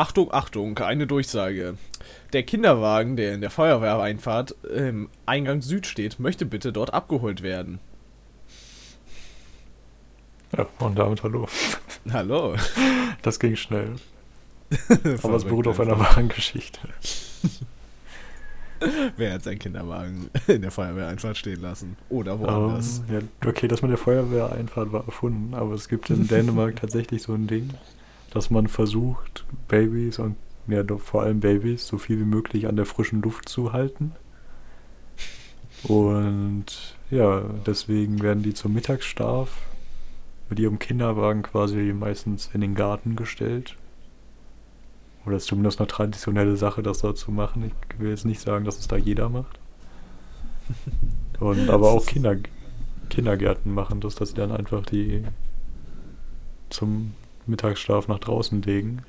Achtung, Achtung, eine Durchsage. Der Kinderwagen, der in der Feuerwehreinfahrt im Eingang Süd steht, möchte bitte dort abgeholt werden. Ja, und damit hallo. Hallo. Das ging schnell. Aber es beruht auf einer wahren Geschichte. Wer hat seinen Kinderwagen in der Feuerwehreinfahrt stehen lassen? Oder woanders? Um, ja, okay, das mit der Feuerwehreinfahrt war erfunden, aber es gibt in Dänemark tatsächlich so ein Ding, dass man versucht, Babys und ja, vor allem Babys so viel wie möglich an der frischen Luft zu halten. Und ja, deswegen werden die zum Mittagsschlaf mit ihrem Kinderwagen quasi meistens in den Garten gestellt. Oder ist zumindest eine traditionelle Sache, das da zu machen. Ich will jetzt nicht sagen, dass es da jeder macht. Und aber auch Kinder, Kindergärten machen das, dass sie dann einfach die zum Mittagsschlaf nach draußen legen.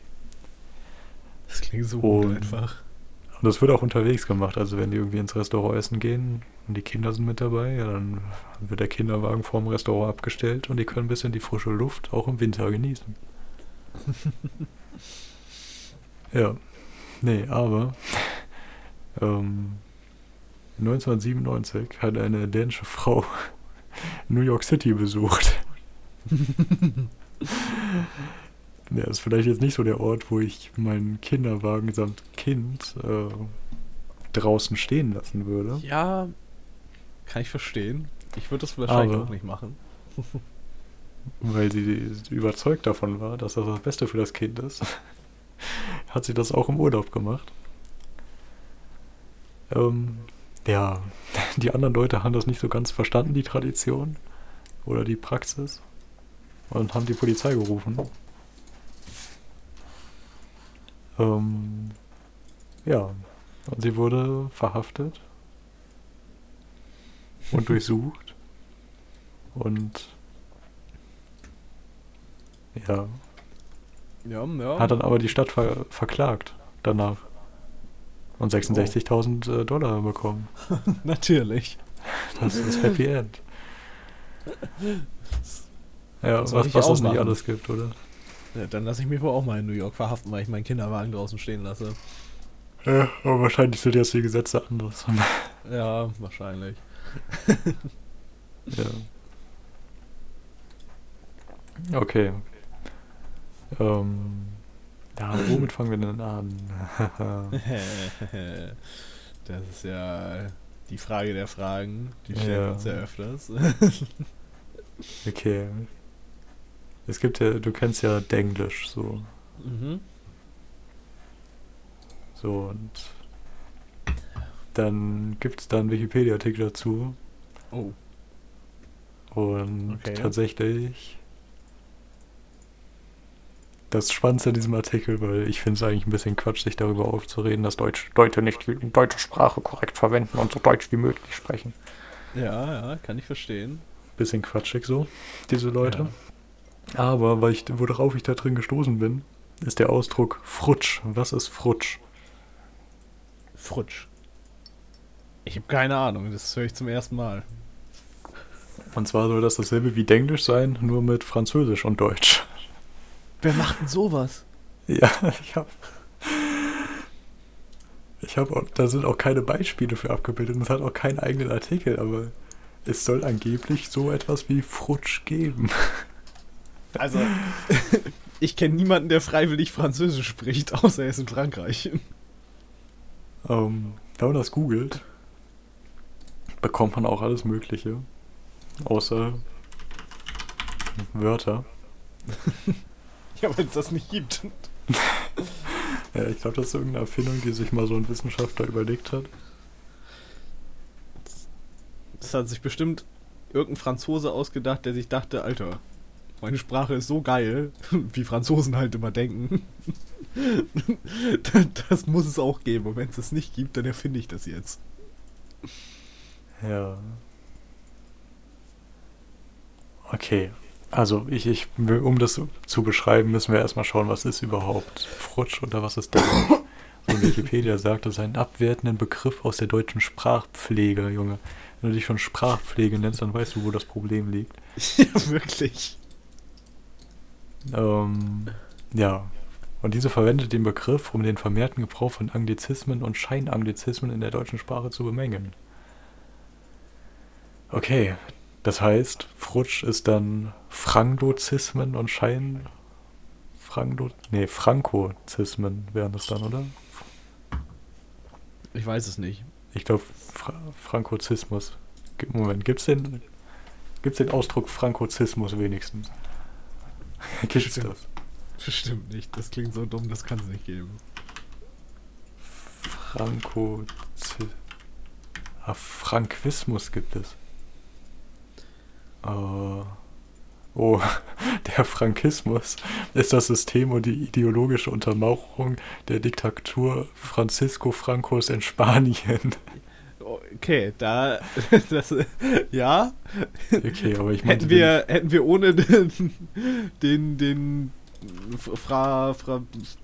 Das klingt so gut einfach. Und das wird auch unterwegs gemacht. Also wenn die irgendwie ins Restaurant essen gehen und die Kinder sind mit dabei, ja, dann wird der Kinderwagen vorm Restaurant abgestellt und die können ein bisschen die frische Luft auch im Winter genießen. ja. Nee, aber ähm, 1997 hat eine dänische Frau New York City besucht. Ja, ist vielleicht jetzt nicht so der Ort, wo ich meinen Kinderwagen samt Kind äh, draußen stehen lassen würde. Ja, kann ich verstehen. Ich würde das wahrscheinlich Aber- auch nicht machen. Weil sie überzeugt davon war, dass das das Beste für das Kind ist, hat sie das auch im Urlaub gemacht. Ähm, ja, die anderen Leute haben das nicht so ganz verstanden, die Tradition oder die Praxis, und haben die Polizei gerufen. Ähm, ja, und sie wurde verhaftet und durchsucht und ja, Ja, ja. hat dann aber die Stadt ver verklagt danach. Und 66.000 äh, Dollar bekommen. Natürlich. Das ist Happy End. Ja, was, ich was auch es nicht alles gibt, oder? Ja, dann lasse ich mich wohl auch mal in New York verhaften, weil ich meinen Kinderwagen draußen stehen lasse. Ja, aber wahrscheinlich sind jetzt die Gesetze anders. Ja, wahrscheinlich. ja. Okay. Ähm, ja, womit fangen wir denn an? das ist ja die Frage der Fragen. Die stellen Ja. uns ja öfters. okay. Es gibt ja, du kennst ja Denglisch so. mhm. So und dann gibt es da einen Wikipedia-Artikel dazu. Oh. Und Okay. tatsächlich das Spannendste an diesem Artikel, weil ich finde es eigentlich ein bisschen Quatsch, sich darüber aufzureden, dass Deutsch, Leute nicht die deutsche Sprache korrekt verwenden und so deutsch wie möglich sprechen. Ja, ja, kann ich verstehen. Bisschen quatschig so, diese Leute. Aber weil ich, worauf ich da drin gestoßen bin, ist der Ausdruck Frutsch. Was ist Frutsch? Frutsch. Ich habe keine Ahnung, das höre ich zum ersten Mal. Und zwar soll das dasselbe wie Denglisch sein, nur mit Französisch und Deutsch. Wer macht denn sowas? Ja, ich habe. Ich habe auch, da sind auch keine Beispiele für abgebildet und es hat auch keinen eigenen Artikel, aber es soll angeblich so etwas wie Frutsch geben. Also, ich kenne niemanden, der freiwillig Französisch spricht, außer er ist in Frankreich. Ähm, wenn man das googelt, bekommt man auch alles Mögliche. Außer Wörter. Ja, wenn es das nicht gibt. Ja, ich glaube, das ist irgendeine Erfindung, die sich mal so ein Wissenschaftler überlegt hat. Das hat sich bestimmt irgendein Franzose ausgedacht, der sich dachte, Alter, meine Sprache ist so geil, wie Franzosen halt immer denken. Das muss es auch geben. Und wenn es das nicht gibt, dann erfinde ich das jetzt. Ja. Okay. Also ich, ich, um das zu beschreiben, müssen wir erstmal schauen, was ist überhaupt Frutsch oder was ist Denglisch. Und Wikipedia sagt, das ist ein abwertender Begriff aus der deutschen Sprachpflege, Junge. Wenn du dich schon Sprachpflege nennst, dann weißt du, wo das Problem liegt. Ja, wirklich. Ähm, ja. Und diese verwendet den Begriff, um den vermehrten Gebrauch von Anglizismen und Scheinanglizismen in der deutschen Sprache zu bemängeln. Okay, das heißt, Frutsch ist dann Franglozismen und Schein... Franglo... Nee, Frankozismen wären das dann, oder? Ich weiß es nicht. Ich glaube, Fra Frankozismus. Moment, gibt's den, gibt's den Ausdruck Frankozismus wenigstens? Gibt's Bestimmt. das? Bestimmt nicht. Das klingt so dumm, das kann es nicht geben. Frankozismus. Ah, Frankismus gibt es. Äh, oh, der Frankismus ist das System und die ideologische Untermauerung der Diktatur Francisco Francos in Spanien. Okay, da. Das, ja. Okay, aber ich Hätten wir, hätten wir ohne den. den, den Fra, Fra,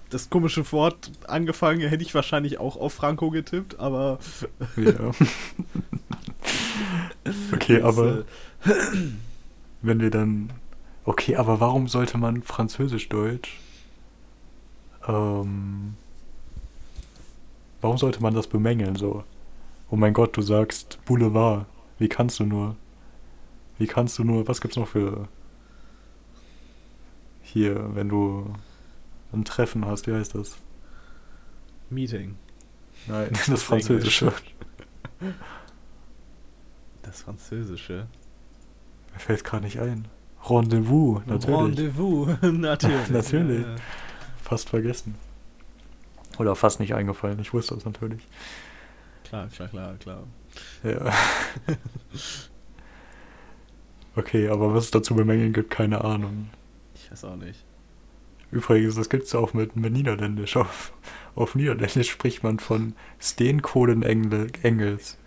das komische Wort angefangen, hätte ich wahrscheinlich auch auf Franco getippt, aber. ja. Okay, das, aber äh, wenn wir dann. Okay, aber warum sollte man Französisch-Deutsch? Ähm, warum sollte man das bemängeln so? Oh mein Gott, du sagst Boulevard. Wie kannst du nur? Wie kannst du nur? Was gibt's noch für. Hier, wenn du ein Treffen hast, wie heißt das? Meeting. Nein, das, ist Französische. Das Französische. Mir fällt gerade nicht ein. Rendezvous, natürlich. Rendezvous, natürlich. Natürlich. Ja, ja. Fast vergessen. Oder fast nicht eingefallen. Ich wusste das natürlich. Klar, klar, klar, klar. Ja. okay, aber was es dazu bemängeln gibt, keine Ahnung. Ich weiß auch nicht. Übrigens, das gibt es auch mit, mit Niederländisch. Auf, auf Niederländisch spricht man von Steenkohlen-Engels.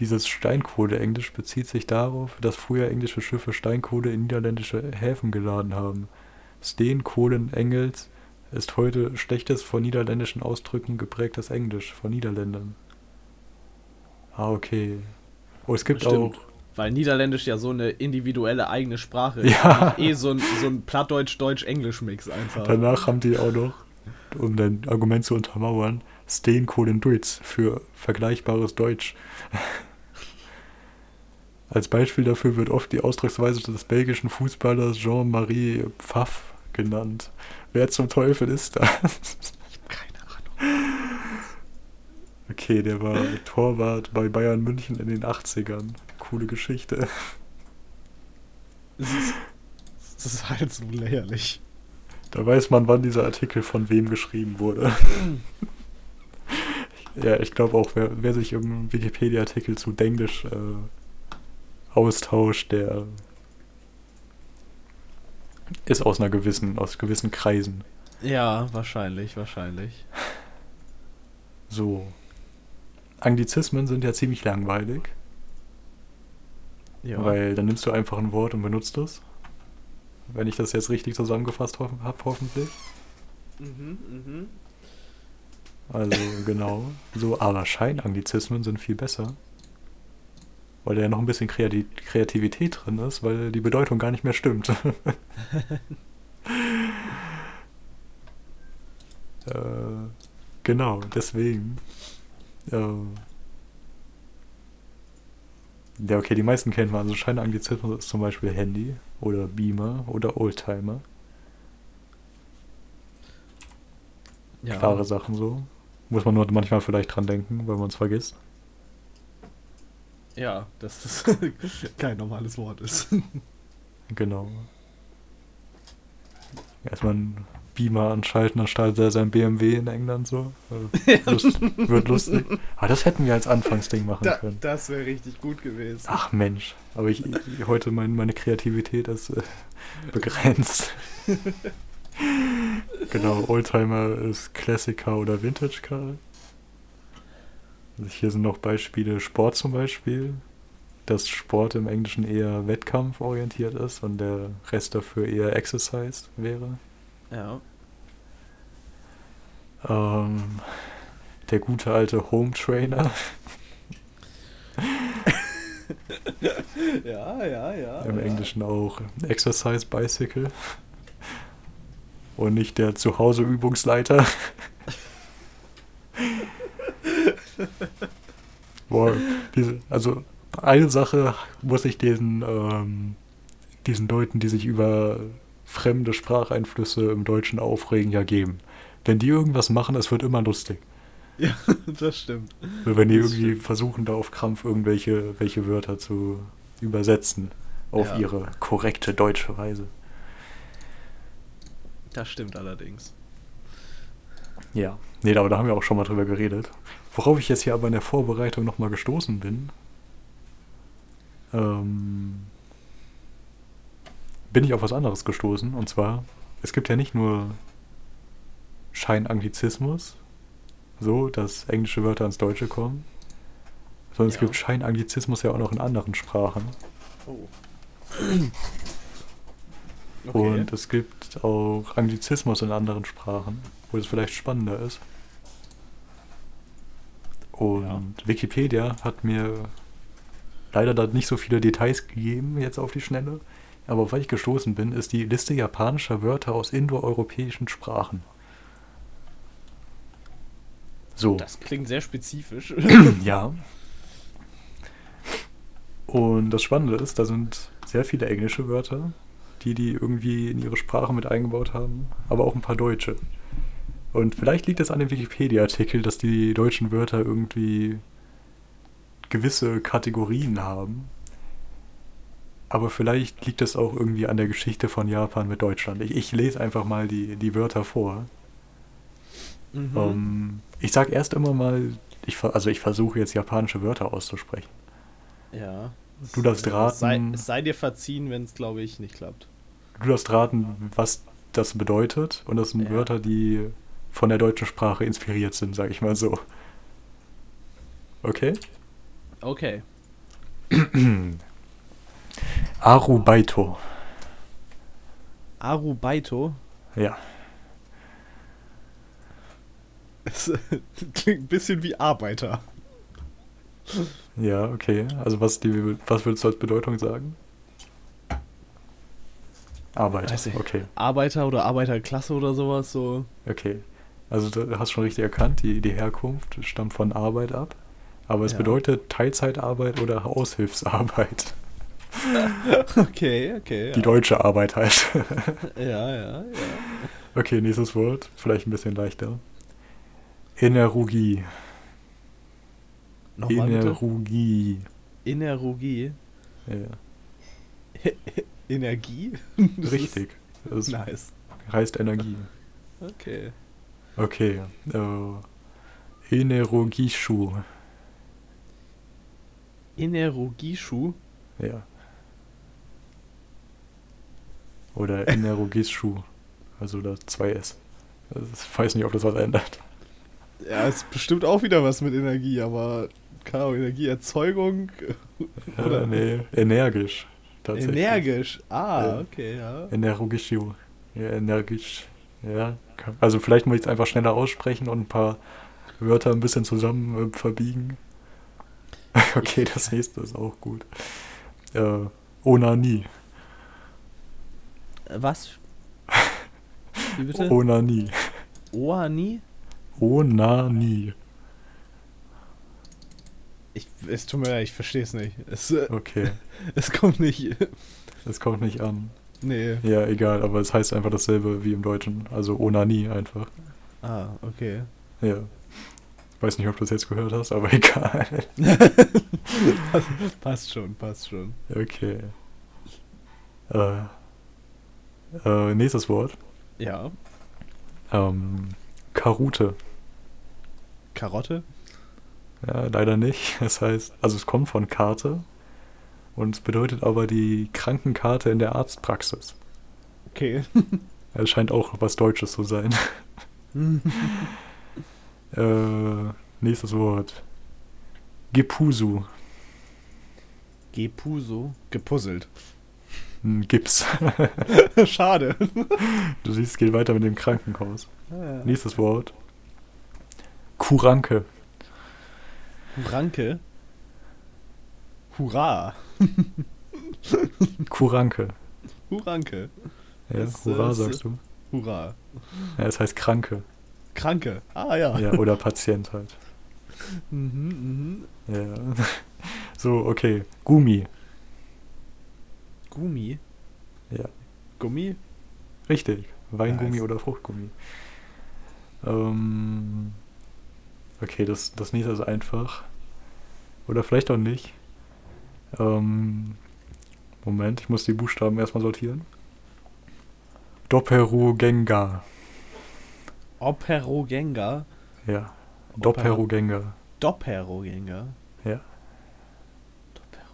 Dieses Steinkohle-Englisch bezieht sich darauf, dass früher englische Schiffe Steinkohle in niederländische Häfen geladen haben. Steenkohlen-Engels ist heute schlechtes von niederländischen Ausdrücken geprägtes Englisch von Niederländern. Ah, okay. Oh, es gibt Bestimmt. auch. Weil Niederländisch ja so eine individuelle eigene Sprache Ja. ist. Eh so ein, so ein Plattdeutsch-Deutsch-Englisch-Mix einfach. Danach haben die auch noch, um dein Argument zu untermauern, Steenkohlen Duits für vergleichbares Deutsch. Als Beispiel dafür wird oft die Ausdrucksweise des belgischen Fußballers Jean-Marie Pfaff genannt. Wer zum Teufel ist das? Keine Ahnung. Okay, der war Torwart bei Bayern München in den 80ern. Coole Geschichte. Das ist, das ist halt so lächerlich. Da weiß man, wann dieser Artikel von wem geschrieben wurde. ja, ich glaube auch, wer, wer sich im Wikipedia-Artikel zu Denglisch äh, austauscht, der ist aus einer gewissen, aus gewissen Kreisen. Ja, wahrscheinlich, wahrscheinlich. So. Anglizismen sind ja ziemlich langweilig, Ja. weil dann nimmst du einfach ein Wort und benutzt es. Wenn ich das jetzt richtig zusammengefasst ho habe, hoffentlich. Mhm, mhm. Also genau. So, aber Scheinanglizismen sind viel besser. Weil da ja noch ein bisschen Kreati Kreativität drin ist, weil die Bedeutung gar nicht mehr stimmt. äh, genau, deswegen. Äh, ja, okay, die meisten kennen wir. Also Scheinanglizismus ist zum Beispiel Handy oder Beamer oder Oldtimer. Ja. Klare Sachen so. Muss man nur manchmal vielleicht dran denken, weil man es vergisst. Ja, dass das kein normales Wort ist. Genau. Erstmal einen Beamer anschalten, dann startet er sein BMW in England so. Äh, Lust, wird lustig. Aber das hätten wir als Anfangsding machen Da, können. das wäre richtig gut gewesen. Ach Mensch, aber ich, ich heute mein, meine Kreativität ist äh, begrenzt. genau, Oldtimer ist Klassiker oder Vintage Car. Also hier sind noch Beispiele Sport zum Beispiel. Dass Sport im Englischen eher wettkampforientiert ist und der Rest dafür eher Exercise wäre. Ja. Ähm, der gute alte Home Trainer Ja, ja, ja. im ja. Englischen auch Exercise Bicycle. und nicht der Zuhause-Übungsleiter. Boah, diese, also eine Sache muss ich diesen, ähm, diesen Leuten, die sich über fremde Spracheinflüsse im Deutschen aufregen, ja geben. Wenn die irgendwas machen, es wird immer lustig. Ja, das stimmt. Wenn die Das irgendwie stimmt. versuchen, da auf Krampf irgendwelche welche Wörter zu übersetzen. Auf Ja. ihre korrekte deutsche Weise. Das stimmt allerdings. Ja. Nee, aber da haben wir auch schon mal drüber geredet. Worauf ich jetzt hier aber in der Vorbereitung nochmal gestoßen bin, ähm, bin ich auf was anderes gestoßen. Und zwar, es gibt ja nicht nur Scheinanglizismus, so, dass englische Wörter ins Deutsche kommen, sondern es Ja. gibt Scheinanglizismus ja auch noch in anderen Sprachen. Oh. Und es gibt auch Anglizismus in anderen Sprachen, wo es vielleicht spannender ist. Und Ja. Wikipedia hat mir leider da nicht so viele Details gegeben, jetzt auf die Schnelle. Aber auf was ich gestoßen bin, ist die Liste japanischer Wörter aus indoeuropäischen Sprachen. So. Das klingt sehr spezifisch. Ja. Und das Spannende ist, da sind sehr viele englische Wörter, die die irgendwie in ihre Sprache mit eingebaut haben, aber auch ein paar deutsche. Und vielleicht liegt es an dem Wikipedia-Artikel, dass die deutschen Wörter irgendwie gewisse Kategorien haben. Aber vielleicht liegt es auch irgendwie an der Geschichte von Japan mit Deutschland. Ich, ich lese einfach mal die, die Wörter vor. Mhm. Ähm, ich sag erst immer mal, ich, also ich versuche jetzt japanische Wörter auszusprechen. ja. Du darfst Es sei, raten. es sei dir verziehen, wenn es, glaube ich, nicht klappt. Du darfst raten, was das bedeutet. Und das sind Ja. Wörter, die von der deutschen Sprache inspiriert sind, sag ich mal so. Okay? Okay. Arubaito. Arubaito. Ja. Es klingt ein bisschen wie Arbeiter. Ja, okay. Also was, die, was würdest du als Bedeutung sagen? Arbeit. Weiß ich. Okay, Arbeiter oder Arbeiterklasse oder sowas, so. okay. Also du hast schon richtig erkannt, die, die Herkunft stammt von Arbeit ab. Aber es Ja. bedeutet Teilzeitarbeit oder Aushilfsarbeit. Okay, okay. Ja. Die deutsche Arbeit halt. Ja, ja, ja. Okay, nächstes Wort. Vielleicht ein bisschen leichter. Energie. Nochmal bitte. Energie. Energie. Ja, Energie? Das richtig. Das nice. heißt Energie. Okay. Okay. Äh, Enerogischu. Energie-Schuh? Ja. Oder Enerogischu. Also das 2S. Also ich weiß nicht, ob das was ändert. Ja, ist bestimmt auch wieder was mit Energie, aber keine Ahnung, Energieerzeugung. Oder nee, energisch. Tatsächlich. Energisch. Ah, Ja. okay, ja. Enerogischu. Ja, energisch. Ja. Also vielleicht muss ich es einfach schneller aussprechen und ein paar Wörter ein bisschen zusammen äh, verbiegen. okay, das nächste ist auch gut. Äh, Onanie. Was? Wie bitte? Onanie. Oani? Onanie. Ich, es tut mir leid, ich verstehe es nicht. Es, Okay, es kommt nicht. das kommt nicht an. Nee. Ja, egal, aber es heißt einfach dasselbe wie im Deutschen. Also Onanie einfach. Ah, okay. Ja. Weiß nicht, ob du das jetzt gehört hast, aber egal. passt, passt schon, passt schon. Okay. Äh, äh, nächstes Wort. Ja. Ähm, Karute. Karotte? Ja, leider nicht. Das heißt, also es kommt von Karte und es bedeutet aber die Krankenkarte in der Arztpraxis. Okay. Es scheint auch was Deutsches zu sein. äh, nächstes Wort. Gepusu. Gepuso. Gepuzzelt. Ein Gips. Schade. Du siehst, es geht weiter mit dem Krankenhaus. Ah, Nächstes Wort. Kuranke. Huranke. Hurra. Kuranke. Huranke. Ja, Das, Hurra äh, sagst du. Hurra. Ja, es heißt Kranke. Kranke. Ah ja. Ja, oder Patient halt. Mhm, mhm. Ja. So, okay. Gummi. Gummi. Ja. Gummi? Richtig. Weingummi Nice. oder Fruchtgummi. Ähm, okay, das, das nächste ist einfach. Oder vielleicht auch nicht. Ähm, Moment, ich muss die Buchstaben erstmal sortieren. Doppelrogenga. Operogenga. Ja. Doppelrogenga. Doppelrogenga. Ja. Doppelrogenga.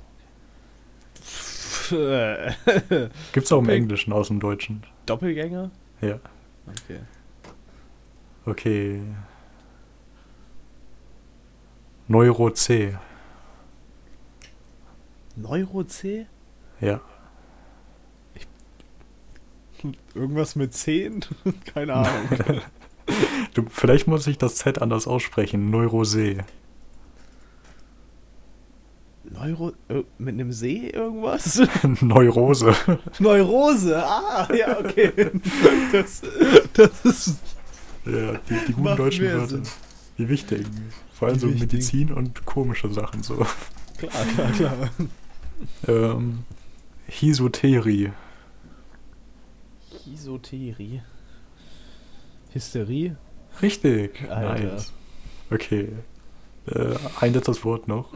Gibt's auch im Englischen aus dem Deutschen. Doppelgänger? Ja. Okay. Okay. Neuro C. Neuro C? Ja. Irgendwas mit 10? Keine Ahnung. Du, vielleicht muss ich das Z anders aussprechen. Neurosee. Neuro. Äh, mit einem See irgendwas? Neurose. Neurose! Ah, ja, okay. Das, das ist. Ja, die, die guten deutschen Wörter. Sinn. Die wichtigen. Vor allem Die so wichtigen. Medizin und komische Sachen so. Klar, klar, klar. Ähm, Hisoteri. Hysoterie. Hysterie? Richtig. Alter. Nice. Okay. Äh, ein letztes Wort noch.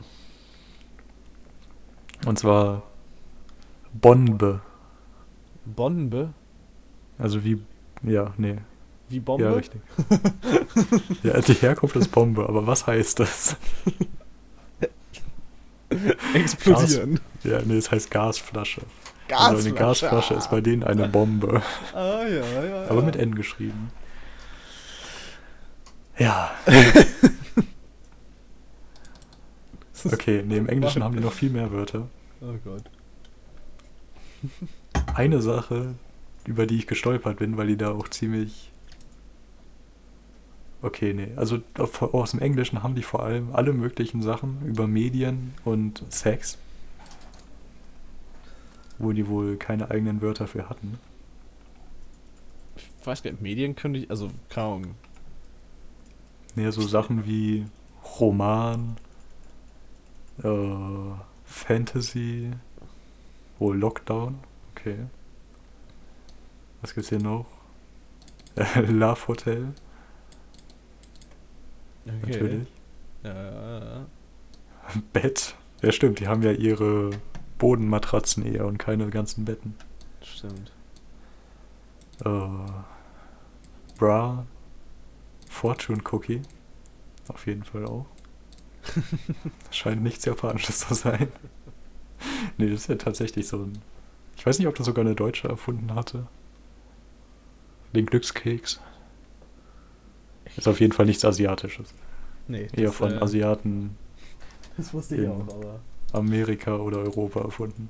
Und zwar Bombe. Bombe? Also wie. Ja, nee. Wie Bombe? Ja, richtig. ja, die Herkunft ist Bombe, aber was heißt das? Explodieren. Ja, nee, es heißt Gasflasche. Also eine Gasflasche ist bei denen eine Bombe. Ah, ja, ja. Aber ja. mit N geschrieben. Ja. Okay, nee, im Englischen haben die noch viel mehr Wörter. Oh Gott. Eine Sache, über die ich gestolpert bin, weil die da auch ziemlich. Okay, nee. Also aus dem Englischen haben die vor allem alle möglichen Sachen über Medien und Sex. Wo die wohl keine eigenen Wörter für hatten. Ich weiß gar nicht, Medien könnte ich, also kaum. Nee, so Sachen wie Roman, äh, Fantasy, oh, Lockdown, okay. Was gibt's hier noch? Love Hotel, Okay. natürlich. Ja, ja, ja. Bett, ja stimmt, die haben ja ihre Bodenmatratzen eher und keine ganzen Betten. Stimmt. Äh, Bra, Fortune Cookie, auf jeden Fall auch. Scheint nichts Japanisches zu sein. nee, das ist ja tatsächlich so ein. Ich weiß nicht, ob das sogar eine Deutsche erfunden hatte. Den Glückskeks. Ist auf jeden Fall nichts Asiatisches. Nee. Eher das, von äh, Asiaten Das wusste ich auch, aber. Amerika oder Europa erfunden.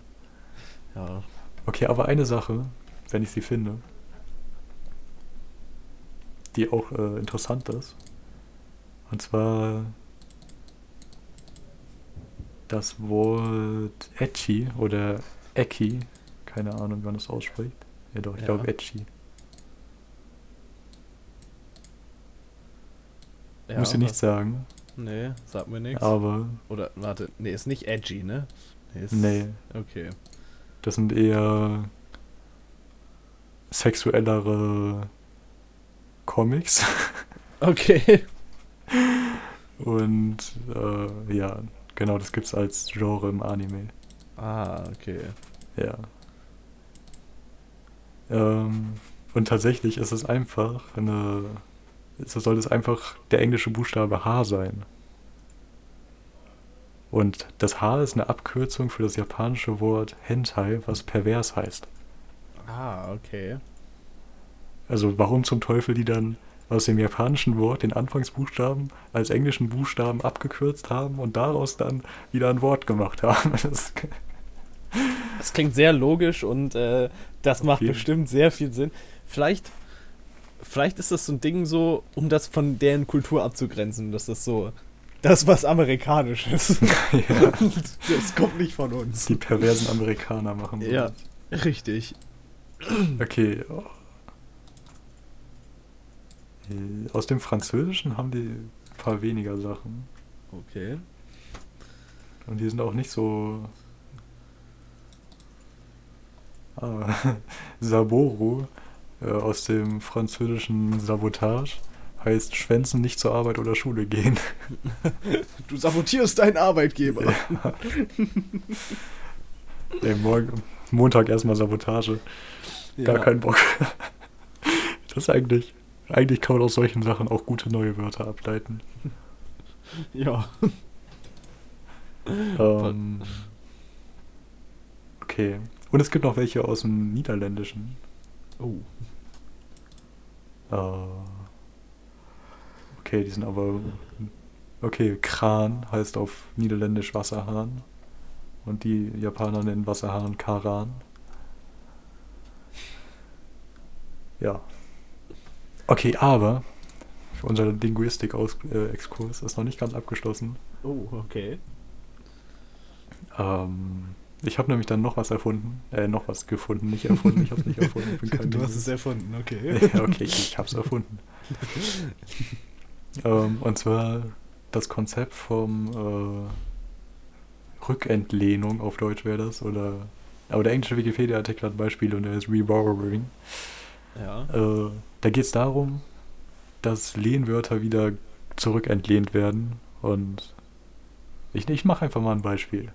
Ja. Okay, aber eine Sache, wenn ich sie finde, die auch äh, interessant ist. Und zwar das Wort Etchi oder Eki. Keine Ahnung, wie man das ausspricht. Ja doch, ich Ja. glaube Etchi. ja Muss nichts was- sagen, Nee, sagt mir nichts. aber Oder, warte, nee, ist nicht edgy, ne? Nee. Ist, nee, Okay. das sind eher sexuellere Comics. Okay. Und äh, ja, genau, das gibt's als Genre im Anime. Ah, okay. Ja. Ähm, und tatsächlich ist es einfach eine. So soll es einfach der englische Buchstabe H sein. Und das H ist eine Abkürzung für das japanische Wort Hentai, was pervers heißt. Ah, okay. Also warum zum Teufel die dann aus dem japanischen Wort den Anfangsbuchstaben als englischen Buchstaben abgekürzt haben und daraus dann wieder ein Wort gemacht haben. Das, Das klingt sehr logisch und äh, das macht jeden- bestimmt sehr viel Sinn. Vielleicht, vielleicht ist das so ein Ding so, um das von deren Kultur abzugrenzen, dass das so das was amerikanisches. ja, das kommt nicht von uns. die perversen Amerikaner machen. Ja, richtig. Okay. Aus dem Französischen haben die ein paar weniger Sachen. Okay. Und die sind auch nicht so. Ah, Saboro äh, aus dem französischen Sabotage heißt Schwänzen nicht zur Arbeit oder Schule gehen. Du sabotierst deinen Arbeitgeber. Ja. Ey, morgen, Montag erstmal Sabotage. Gar Ja. keinen Bock. Das eigentlich. Eigentlich kann man aus solchen Sachen auch gute neue Wörter ableiten. Ja. Ähm, okay. Und es gibt noch welche aus dem Niederländischen. Oh. Äh, okay, die sind aber. Okay, Kran heißt auf Niederländisch Wasserhahn. Und die Japaner nennen Wasserhahn Karan. Ja. Okay, aber unser Linguistik-Exkurs ist noch nicht ganz abgeschlossen. Oh, okay. Ähm, ich habe nämlich dann noch was erfunden. Äh, noch was gefunden. Nicht erfunden, ich habe es nicht erfunden. Du hast es Linguist. erfunden, okay. Ja, okay, ich hab's erfunden. ähm, und zwar das Konzept vom äh, Rückentlehnung, auf Deutsch wäre das, oder. Aber der englische Wikipedia-Artikel hat ein Beispiel und der ist Reborrowing. Ja. Äh, da geht es darum, dass Lehnwörter wieder zurückentlehnt werden. Und ich, ich mache einfach mal ein Beispiel.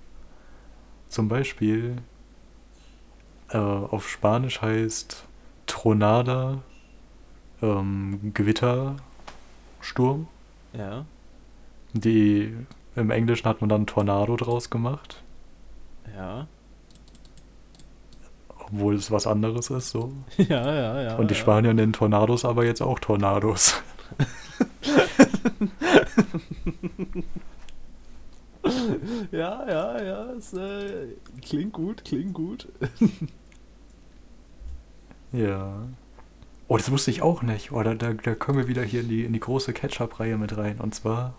Zum Beispiel äh, auf Spanisch heißt Tronada ähm, Gewitter, Sturm. Ja. Die im Englischen hat man dann Tornado draus gemacht, Ja. Obwohl es was anderes ist so. Ja, ja, ja. Und die ja. Spanier nennen Tornados aber jetzt auch Tornados. Ja, ja, ja. Es, äh, klingt gut, klingt gut. Ja. Oh, das wusste ich auch nicht. Oder da, da können wir wieder hier in die, in die große Ketchup-Reihe mit rein. Und zwar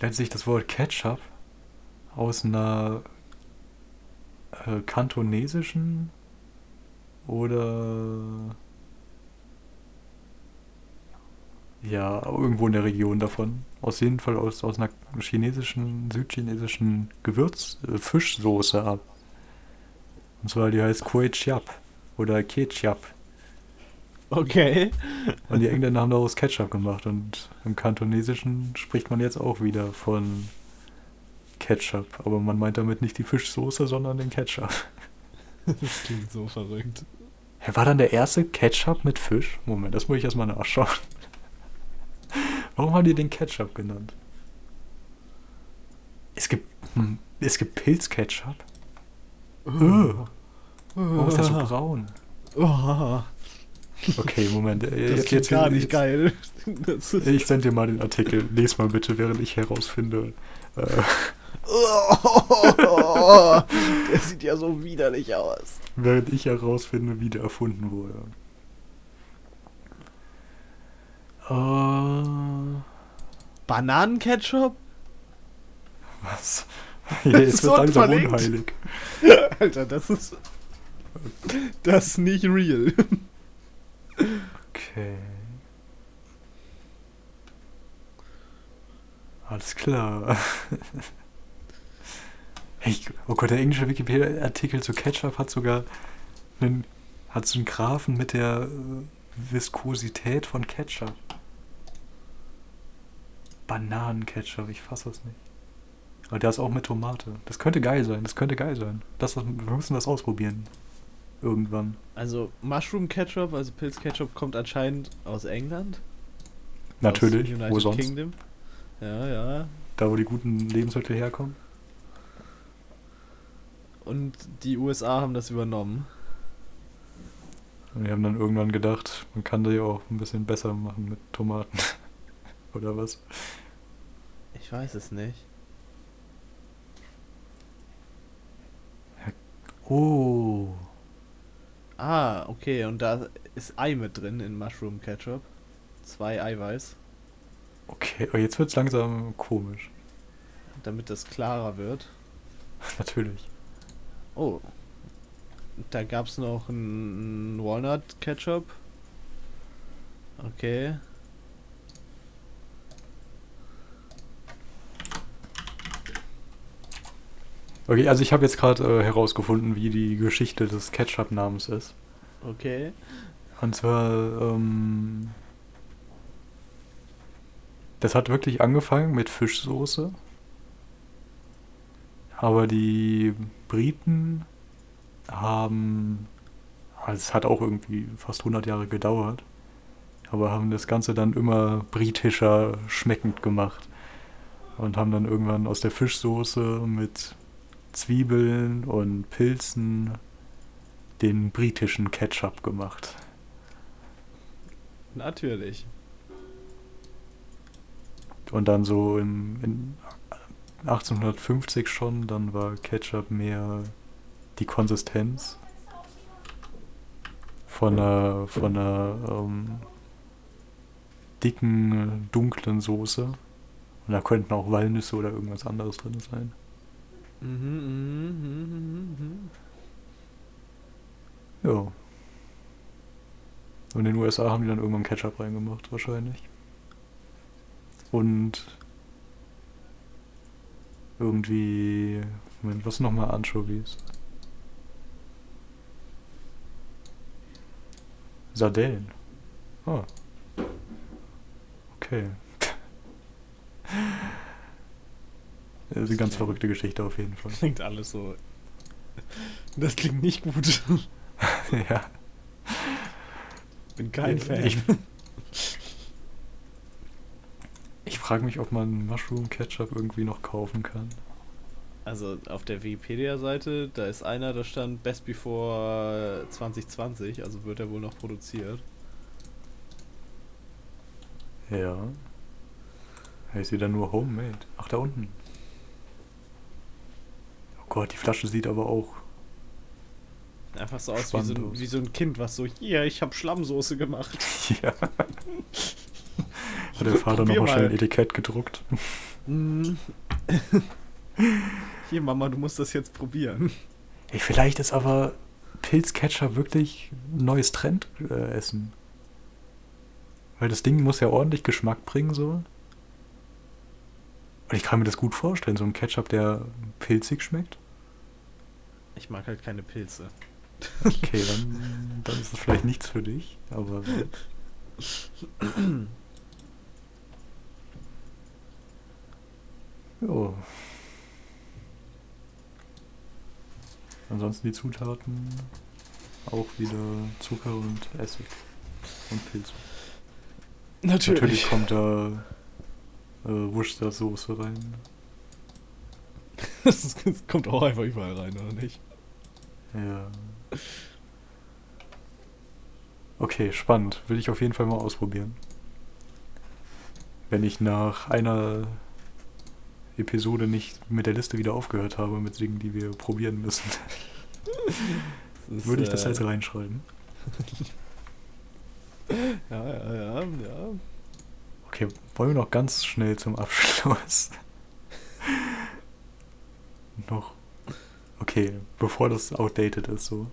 leitet sich das Wort Ketchup aus einer äh, kantonesischen oder ja, irgendwo in der Region davon. Aus jeden Fall aus, aus einer chinesischen, südchinesischen Gewürz, äh, Fischsoße ab. Und zwar die heißt Kue Chiap oder Ketchup. Okay. Und die Engländer haben daraus Ketchup gemacht und im Kantonesischen spricht man jetzt auch wieder von Ketchup. Aber man meint damit nicht die Fischsoße, sondern den Ketchup. Das klingt so verrückt. Hä, war dann der erste Ketchup mit Fisch? Moment, das muss ich erstmal nachschauen. Warum haben die den Ketchup genannt? Es gibt, hm, es gibt Pilzketchup. Äh, Warum ist der so braun? Oh, Okay, Moment. äh, das klingt gar nicht geil. Das ist, Ich sende dir mal den Artikel. Lies mal bitte, während ich herausfinde. Äh, oh, der sieht ja so widerlich aus. während ich herausfinde, wie der erfunden wurde. Äh, Bananenketchup? was? Jetzt So wird langsam verlinkt. unheilig. Alter, das ist. Das ist nicht real. Okay. Alles klar. Hey, oh Gott, der englische Wikipedia-Artikel zu Ketchup hat sogar einen, hat so einen Graphen mit der äh, Viskosität von Ketchup. Bananenketchup, ich fasse das nicht. Aber der ist auch mit Tomate. Das könnte geil sein, das könnte geil sein. Das, wir müssen das ausprobieren. Irgendwann. Also, Mushroom Ketchup, also Pilzketchup, kommt anscheinend aus England. Natürlich, Aus wo sonst? Kingdom. Ja, ja. Da, wo die guten Lebensmittel herkommen. Und die USA haben das übernommen. Und wir haben dann irgendwann gedacht, man kann die auch ein bisschen besser machen mit Tomaten. Oder was? Ich weiß es nicht. Oh. Ah, okay, und da ist Ei mit drin in Mushroom Ketchup. Zwei Eiweiß, Okay, aber jetzt wird's langsam komisch. damit das klarer wird. Natürlich. Oh. Da gab's noch einen Walnut Ketchup. Okay. Okay, also ich habe jetzt gerade äh, herausgefunden, wie die Geschichte des Ketchup-Namens ist. Okay. Und zwar, ähm, das hat wirklich angefangen mit Fischsoße. Aber die Briten haben, also es hat auch irgendwie fast 100 Jahre gedauert, aber haben das Ganze dann immer britischer schmeckend gemacht. Und haben dann irgendwann aus der Fischsoße mit Zwiebeln und Pilzen den britischen Ketchup gemacht. Natürlich. Und dann so im, in 1850 schon, dann war Ketchup mehr die Konsistenz von einer, von einer ähm, dicken, dunklen Soße. Und da könnten auch Walnüsse oder irgendwas anderes drin sein. Mhm, mhm, mhm, mhm. Ja. Und in den USA haben die dann irgendwann Ketchup reingemacht, wahrscheinlich. Und irgendwie. Moment, was nochmal Anchovies? Sardellen. Ah. Okay. Das ist eine ganz verrückte Geschichte auf jeden Fall. Klingt alles so. Das klingt nicht gut. ja. Bin kein Fan. Ich, ich frage mich, ob man Mushroom Ketchup irgendwie noch kaufen kann. Also auf der Wikipedia-Seite, da ist einer, da stand Best Before 2020, also wird er wohl noch produziert. Ja. Heißt wieder nur Homemade. Ach, da unten. Oh Gott, die Flasche sieht aber auch. Einfach so aus wie so, ein, aus. wie so ein Kind, was so, hier, ich hab Schlammsoße gemacht. ja. Hat der Vater nochmal schnell ein. Etikett gedruckt. Hier, Mama, du musst das jetzt probieren. Ey, vielleicht ist aber Pilzketchup wirklich ein neues Trendessen. Äh. Weil das Ding muss ja ordentlich Geschmack bringen, so. Und ich kann mir das gut vorstellen, so ein Ketchup, der pilzig schmeckt. Ich mag halt keine Pilze. Okay, dann, dann ist das vielleicht nichts für dich, aber. Jo. Ansonsten die Zutaten auch wieder Zucker und Essig und Pilze. Natürlich kommt da äh, Worcestersoße rein. Das kommt auch einfach überall rein, oder nicht? Ja. Okay, spannend. Will ich auf jeden Fall mal ausprobieren. Wenn ich nach einer Episode nicht mit der Liste wieder aufgehört habe, mit Dingen, die wir probieren müssen, ist, würde ich das äh, jetzt reinschreiben. Ja, ja, ja, ja. Okay, wollen wir noch ganz schnell zum Abschluss noch. Okay, bevor das outdated ist, so.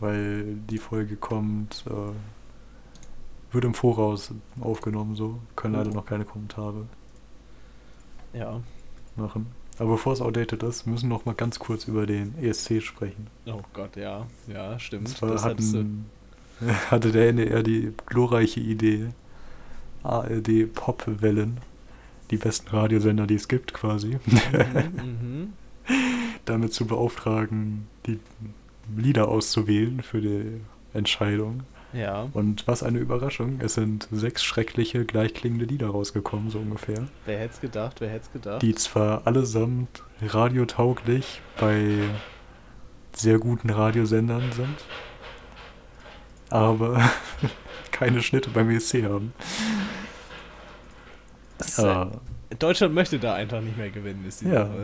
Weil die Folge kommt, äh, wird im Voraus aufgenommen, so. Können leider Oh. noch keine Kommentare Ja. Machen. Aber bevor es outdated ist, müssen wir noch mal ganz kurz über den ESC sprechen. Oh Gott, ja. Ja, Und stimmt. zwar Das hatten, hatte der NDR die glorreiche Idee, ARD Popwellen, die besten Radiosender, die es gibt quasi, mhm, damit zu beauftragen, die Lieder auszuwählen für die Entscheidung. Ja. Und was eine Überraschung, es sind sechs schreckliche, gleichklingende Lieder rausgekommen, so ungefähr. Wer hätte es gedacht? Wer hätte es gedacht? Die zwar allesamt radiotauglich bei sehr guten Radiosendern sind, aber keine Schnitte beim ESC haben. Äh, äh, Deutschland möchte da einfach nicht mehr gewinnen, ist die Ja.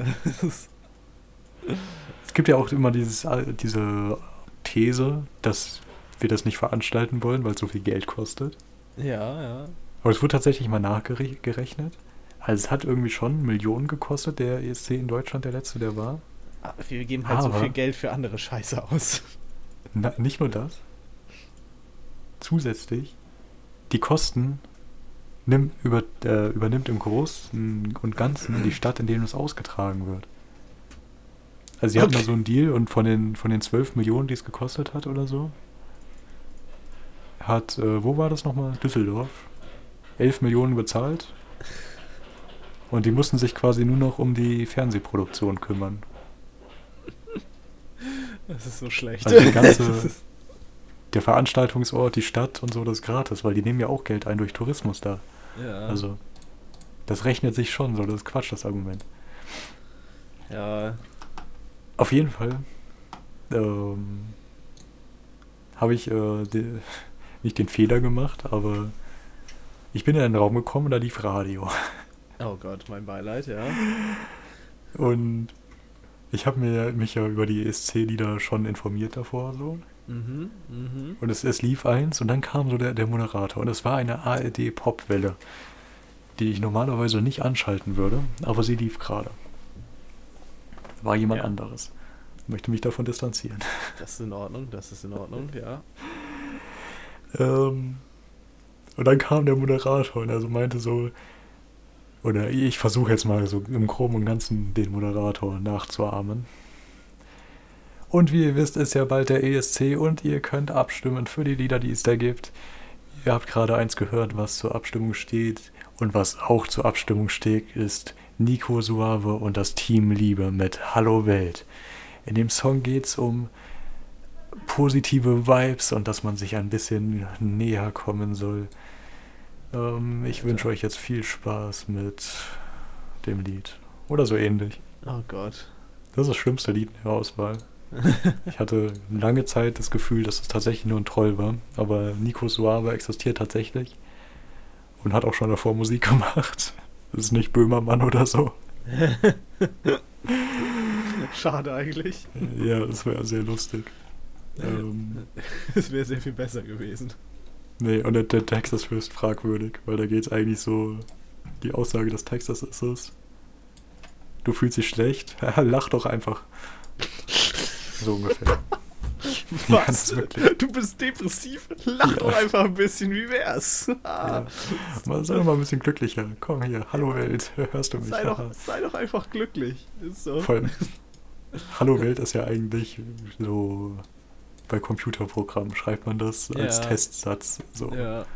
Es gibt ja auch immer dieses, diese These, dass wir das nicht veranstalten wollen, weil es so viel Geld kostet. ja, ja. Aber es wurde tatsächlich mal nachgerechnet. Also es hat irgendwie schon Millionen gekostet, der ESC in Deutschland, der letzte, der war. Ah, Wir geben halt so Aber- viel Geld für andere Scheiße aus. Na, nicht nur das. Zusätzlich die Kosten nimm, über, äh, übernimmt im Großen und Ganzen die Stadt, in der es ausgetragen wird. Also sie hatten da Okay. so einen Deal und von den, von den 12 Millionen, die es gekostet hat oder so, hat, äh, wo war das nochmal? Düsseldorf. 11 Millionen bezahlt. Und die mussten sich quasi nur noch um die Fernsehproduktion kümmern. Das ist so schlecht. Also die ganze, der Veranstaltungsort, die Stadt und so, das ist gratis, weil die nehmen ja auch Geld ein durch Tourismus da. ja. Also, das rechnet sich schon so, das ist Quatsch, das Argument. ja. Auf jeden Fall ähm, habe ich äh, de, nicht den Fehler gemacht, aber ich bin in einen Raum gekommen und da lief Radio. Oh Gott, mein Beileid, ja. Und ich habe mir mich ja über die ESC-Lieder schon informiert davor so. Mhm, mhm. Und es, es lief eins und dann kam so der, der Moderator. Und es war eine ARD-Popwelle, die ich normalerweise nicht anschalten würde, aber sie lief gerade. War jemand Ja. anderes. Ich möchte mich davon distanzieren. Das ist in Ordnung, das ist in Ordnung, ja. Ähm, und dann kam der Moderator und also meinte so, oder ich versuche jetzt mal so im Groben und Ganzen den Moderator nachzuahmen. Und wie ihr wisst, ist ja bald der ESC und ihr könnt abstimmen für die Lieder, die es da gibt. Ihr habt gerade eins gehört, was zur Abstimmung steht. Und was auch zur Abstimmung steht, ist Nico Suave und das Team Liebe mit Hallo Welt. In dem Song geht es um positive Vibes und dass man sich ein bisschen näher kommen soll. Ähm, ich wünsche euch jetzt viel Spaß mit dem Lied. Oder so ähnlich. Oh Gott. Das ist das schlimmste Lied in der Auswahl. Ich hatte lange Zeit das Gefühl, dass es tatsächlich nur ein Troll war. Aber Nico Suave existiert tatsächlich. Und hat auch schon davor Musik gemacht. Das ist nicht Böhmermann oder so. Schade eigentlich. Ja, das wäre sehr lustig. Ähm, Es wäre sehr viel besser gewesen. Nee, und der, der Text ist höchst fragwürdig, weil da geht es eigentlich so. Die Aussage des Textes ist es. Du fühlst dich schlecht? Lach doch einfach. So ungefähr. Ja, Was? wirklich- du bist depressiv? Lach Ja. doch einfach ein bisschen, wie wär's? Ja. Mal, sei doch mal ein bisschen glücklicher. Komm hier, hallo Welt, hörst du mich? sei, doch, sei doch einfach glücklich. Ist so. Vor allem, Hallo Welt ist ja eigentlich so. Bei Computerprogrammen schreibt man das als Ja. Testsatz. So Ja.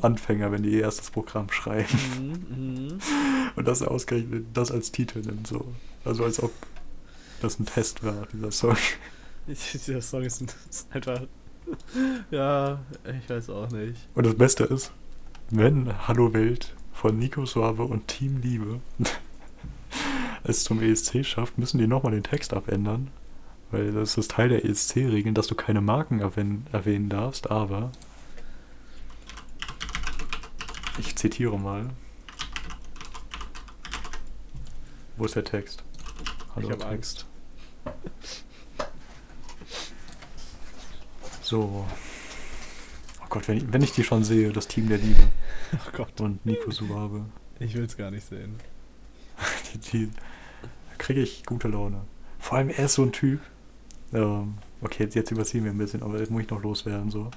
Anfänger, wenn die ihr erstes Programm schreiben. Mhm, mhm. Und das ausgerechnet, das als Titel nimmt, so. Also als ob das ein Test war, dieser Song. Dieser Song ist, ist einfach. Ja, ich weiß auch nicht. Und das Beste ist, wenn Hallo Welt von Nico Suave und Team Liebe es zum ESC schafft, müssen die nochmal den Text abändern. Weil das ist Teil der ESC-Regeln, dass du keine Marken erwähnen, erwähnen darfst, aber ich zitiere mal. Wo ist der Text? Hallo Ich hab Text. So. Oh Gott, wenn ich, wenn ich die schon sehe, das Team der Liebe Oh Gott, und Nico Suave, ich will's gar nicht sehen. die, die da kriege ich gute Laune. Vor allem er ist so ein Typ. Ähm, okay, jetzt, jetzt überziehen wir ein bisschen, aber jetzt muss ich noch loswerden so.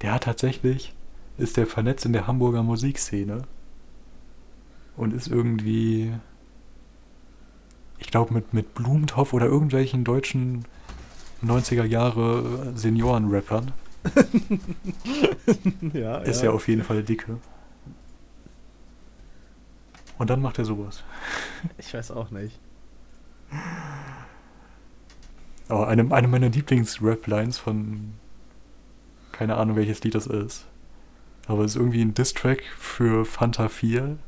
Der hat tatsächlich, ist der vernetzt in der Hamburger Musikszene und ist irgendwie, ich glaube mit, mit Blumentopf oder irgendwelchen deutschen 90er Jahre Senioren-Rappern ja, ist er auf jeden Fall dicke. Und dann macht er sowas. Ich weiß auch nicht. Aber eine, eine meiner Lieblings-Rap-Lines von. Keine Ahnung, welches Lied das ist. Aber es ist irgendwie ein Diss-Track für Fanta 4.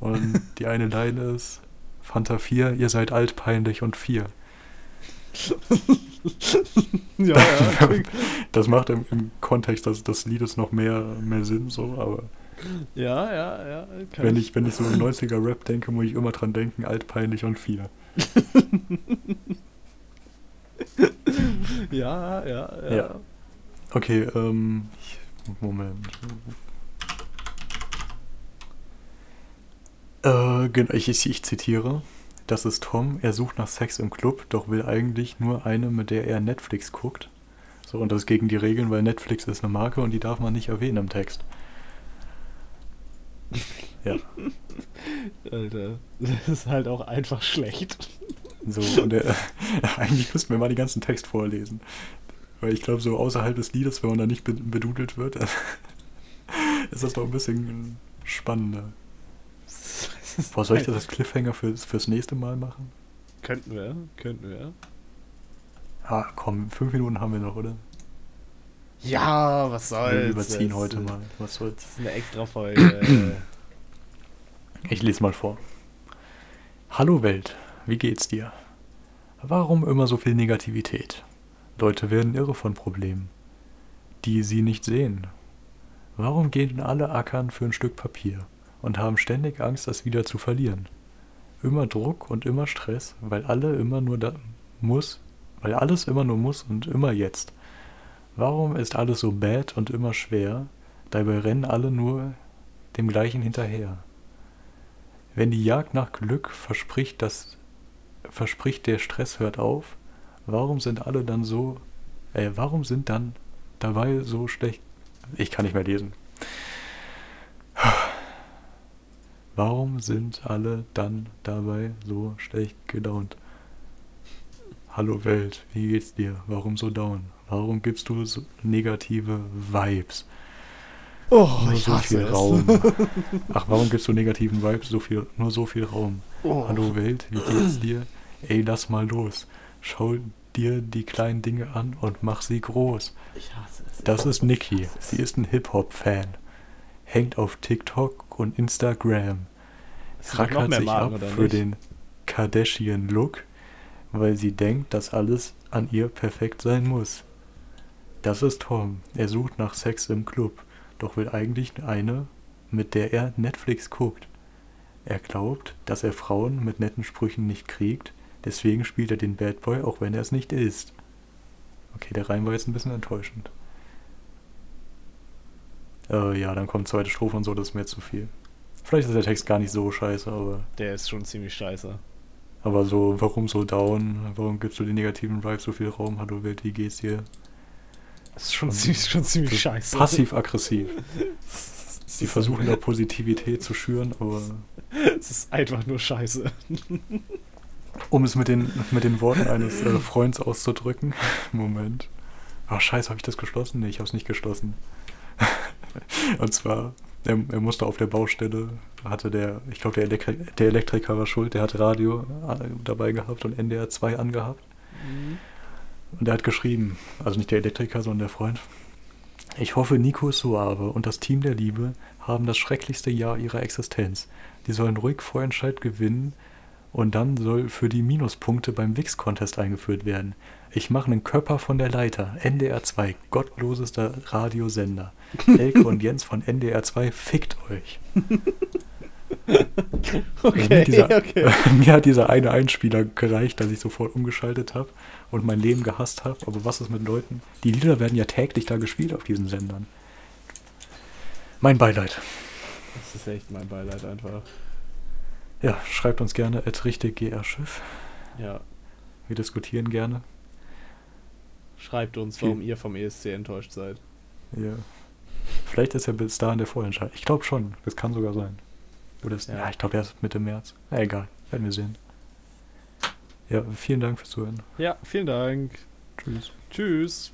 Und die eine Line ist: Fanta 4, ihr seid alt, peinlich und 4. Ja, ja. Das macht im, im Kontext des, des Liedes noch mehr, mehr Sinn, so, aber ja, ja, ja. wenn ich, wenn ich so an 90er-Rap denke, muss ich immer dran denken: alt, peinlich und 4. Ja, ja, ja. Ja. Okay, ähm. Moment. Äh, genau, ich, ich, ich zitiere. Das ist Tom, er sucht nach Sex im Club, doch will eigentlich nur eine, mit der er Netflix guckt. So, und das ist gegen die Regeln, weil Netflix ist eine Marke und die darf man nicht erwähnen im Text. Ja. Alter, das ist halt auch einfach schlecht. So, und der, eigentlich müssten wir mal den ganzen Text vorlesen. Weil ich glaube, so außerhalb des Liedes, wenn man da nicht be- bedudelt wird, ist das doch ein bisschen spannender. Boah, soll ich das als Cliffhanger fürs, fürs nächste Mal machen? Könnten wir, könnten wir. Ah, komm, fünf Minuten haben wir noch, oder? Ja, was soll's. wir überziehen heute ist- mal. Was soll's? Das ist eine extra Folge. Ich lese mal vor. Hallo Welt, wie geht's dir? Warum immer so viel Negativität? Leute werden irre von Problemen, die sie nicht sehen. Warum gehen alle ackern für ein Stück Papier und haben ständig Angst, das wieder zu verlieren? Immer Druck und immer Stress, weil alle immer nur da muss, weil alles immer nur muss und immer jetzt. Warum ist alles so bad und immer schwer? Dabei rennen alle nur dem gleichen hinterher. Wenn die Jagd nach Glück verspricht, dass verspricht, der Stress hört auf, warum sind alle dann so, äh, warum sind dann dabei so schlecht? Ich kann nicht mehr lesen. Warum sind alle dann dabei so schlecht gelaunt? Hallo Welt, wie geht's dir? Warum so down? Warum gibst du so negative Vibes? oh, Nur ich so hasse viel es. Raum. Ach, warum gibst du negativen Vibes? So viel, nur so viel Raum. Oh. Hallo Welt, wie geht's dir? Ey, lass mal los. Schau dir die kleinen Dinge an und mach sie groß. Ich hasse es. Das ist Nikki. Sie ist ein Hip-Hop-Fan. Hängt auf TikTok und Instagram. Rackert sich Marken, ab für nicht? den Kardashian-Look, weil sie denkt, dass alles an ihr perfekt sein muss. Das ist Tom. Er sucht nach Sex im Club, doch will eigentlich eine, mit der er Netflix guckt. Er glaubt, dass er Frauen mit netten Sprüchen nicht kriegt, deswegen spielt er den Bad Boy, auch wenn er es nicht ist. Okay, der Reim war jetzt ein bisschen enttäuschend. Äh, ja, dann kommt zweite Strophe und so, das ist mir zu viel. Vielleicht ist der Text gar nicht so scheiße, aber, Der ist schon ziemlich scheiße. aber so, warum so down? Warum gibst du den negativen Vibes so viel Raum? Hallo Welt, wie geht's dir? Das ist schon Und- ziemlich, schon ziemlich scheiße. Passiv-aggressiv. Sie versuchen da Positivität zu schüren, aber Es ist einfach nur scheiße. um es mit den, mit den Worten eines äh, Freunds auszudrücken. Moment. Ach, scheiße, habe ich das geschlossen? Nee, ich habe es nicht geschlossen. Und zwar, er, er musste auf der Baustelle, hatte der, ich glaube, der, Elektri der Elektriker war schuld, der hat Radio äh, dabei gehabt und NDR 2 angehabt. Und er hat geschrieben, also nicht der Elektriker, sondern der Freund. Ich hoffe, Nico Suave und das Team der Liebe haben das schrecklichste Jahr ihrer Existenz. Die sollen ruhig Vorentscheid gewinnen und dann soll für die Minuspunkte beim Wix-Contest eingeführt werden. Ich mache einen Körper von der Leiter. NDR 2, gottlosester Radiosender. Elke und Jens von NDR 2, fickt euch. Okay, mir, dieser, okay. mir hat dieser eine Einspieler gereicht, dass ich sofort umgeschaltet habe und mein Leben gehasst habe. Aber was ist mit Leuten? Die Lieder werden ja täglich da gespielt auf diesen Sendern. Mein Beileid. Das ist echt mein Beileid einfach. Ja, schreibt uns gerne at richtig GR Schiff. Ja. Wir diskutieren gerne. Schreibt uns, warum ihr vom ESC enttäuscht seid. Ja. Vielleicht ist er bis dahin der Vorentscheid. Ich glaube schon. Das kann sogar sein. Oder ist, Ja. ja. ich glaube erst Mitte März. Na, egal. Werden wir sehen. Ja, vielen Dank fürs Zuhören. Ja, vielen Dank. Tschüss. Tschüss.